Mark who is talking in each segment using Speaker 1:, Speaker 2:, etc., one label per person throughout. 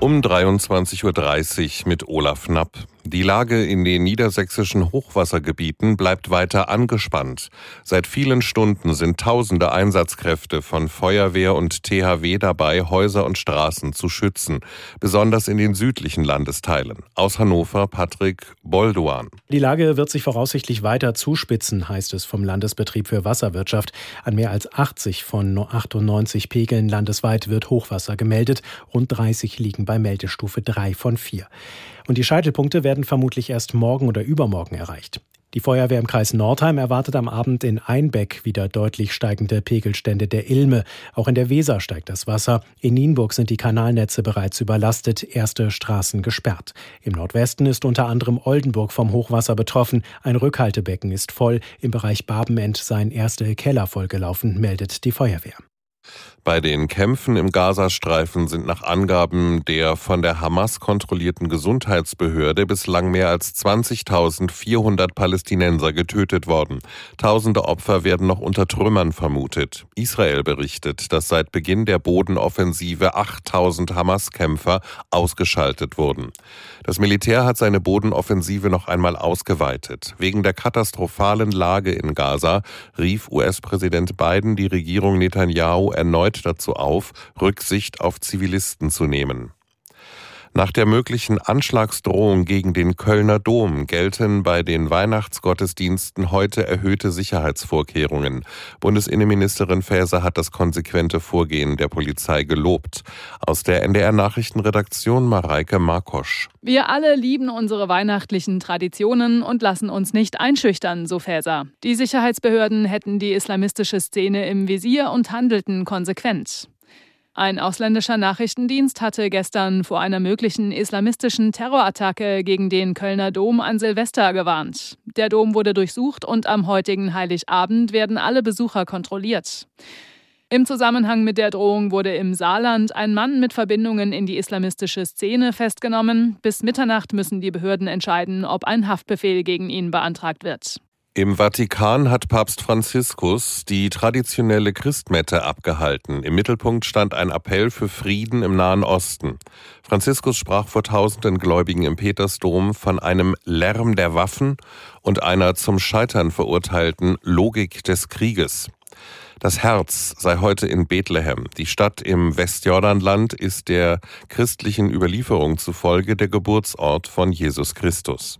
Speaker 1: um 23.30 Uhr mit Olaf Knapp. Die Lage in den niedersächsischen Hochwassergebieten bleibt weiter angespannt. Seit vielen Stunden sind tausende Einsatzkräfte von Feuerwehr und THW dabei, Häuser und Straßen zu schützen, besonders in den südlichen Landesteilen. Aus Hannover Patrick Bolduan.
Speaker 2: Die Lage wird sich voraussichtlich weiter zuspitzen, heißt es vom Landesbetrieb für Wasserwirtschaft. An mehr als 80 von 98 Pegeln landesweit wird Hochwasser gemeldet. Rund 30 liegen bei Meldestufe 3 von 4. Und die Scheitelpunkte werden vermutlich erst morgen oder übermorgen erreicht. Die Feuerwehr im Kreis Nordheim erwartet am Abend in Einbeck wieder deutlich steigende Pegelstände der Ilme. Auch in der Weser steigt das Wasser. In Nienburg sind die Kanalnetze bereits überlastet, erste Straßen gesperrt. Im Nordwesten ist unter anderem Oldenburg vom Hochwasser betroffen. Ein Rückhaltebecken ist voll. Im Bereich Barbenend seien erste Keller vollgelaufen, meldet die Feuerwehr.
Speaker 1: Bei den Kämpfen im Gazastreifen sind nach Angaben der von der Hamas kontrollierten Gesundheitsbehörde bislang mehr als 20.400 Palästinenser getötet worden. Tausende Opfer werden noch unter Trümmern vermutet. Israel berichtet, dass seit Beginn der Bodenoffensive 8.000 Hamas-Kämpfer ausgeschaltet wurden. Das Militär hat seine Bodenoffensive noch einmal ausgeweitet. Wegen der katastrophalen Lage in Gaza rief US-Präsident Biden die Regierung Netanyahu erneut dazu auf, Rücksicht auf Zivilisten zu nehmen. Nach der möglichen Anschlagsdrohung gegen den Kölner Dom gelten bei den Weihnachtsgottesdiensten heute erhöhte Sicherheitsvorkehrungen. Bundesinnenministerin Faeser hat das konsequente Vorgehen der Polizei gelobt. Aus der NDR Nachrichtenredaktion Mareike Markosch.
Speaker 3: Wir alle lieben unsere weihnachtlichen Traditionen und lassen uns nicht einschüchtern, so Faeser. Die Sicherheitsbehörden hätten die islamistische Szene im Visier und handelten konsequent. Ein ausländischer Nachrichtendienst hatte gestern vor einer möglichen islamistischen Terrorattacke gegen den Kölner Dom an Silvester gewarnt. Der Dom wurde durchsucht und am heutigen Heiligabend werden alle Besucher kontrolliert. Im Zusammenhang mit der Drohung wurde im Saarland ein Mann mit Verbindungen in die islamistische Szene festgenommen. Bis Mitternacht müssen die Behörden entscheiden, ob ein Haftbefehl gegen ihn beantragt wird.
Speaker 1: Im Vatikan hat Papst Franziskus die traditionelle Christmette abgehalten. Im Mittelpunkt stand ein Appell für Frieden im Nahen Osten. Franziskus sprach vor tausenden Gläubigen im Petersdom von einem Lärm der Waffen und einer zum Scheitern verurteilten Logik des Krieges. Das Herz sei heute in Bethlehem. Die Stadt im Westjordanland ist der christlichen Überlieferung zufolge der Geburtsort von Jesus Christus.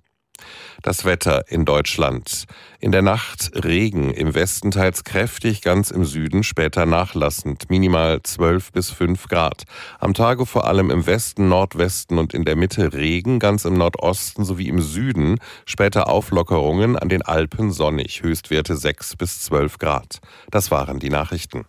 Speaker 1: Das Wetter in Deutschland. In der Nacht Regen, im Westen teils kräftig, ganz im Süden später nachlassend, minimal 12 bis 5 Grad. Am Tage vor allem im Westen, Nordwesten und in der Mitte Regen, ganz im Nordosten sowie im Süden später Auflockerungen, an den Alpen sonnig, Höchstwerte 6 bis 12 Grad. Das waren die Nachrichten.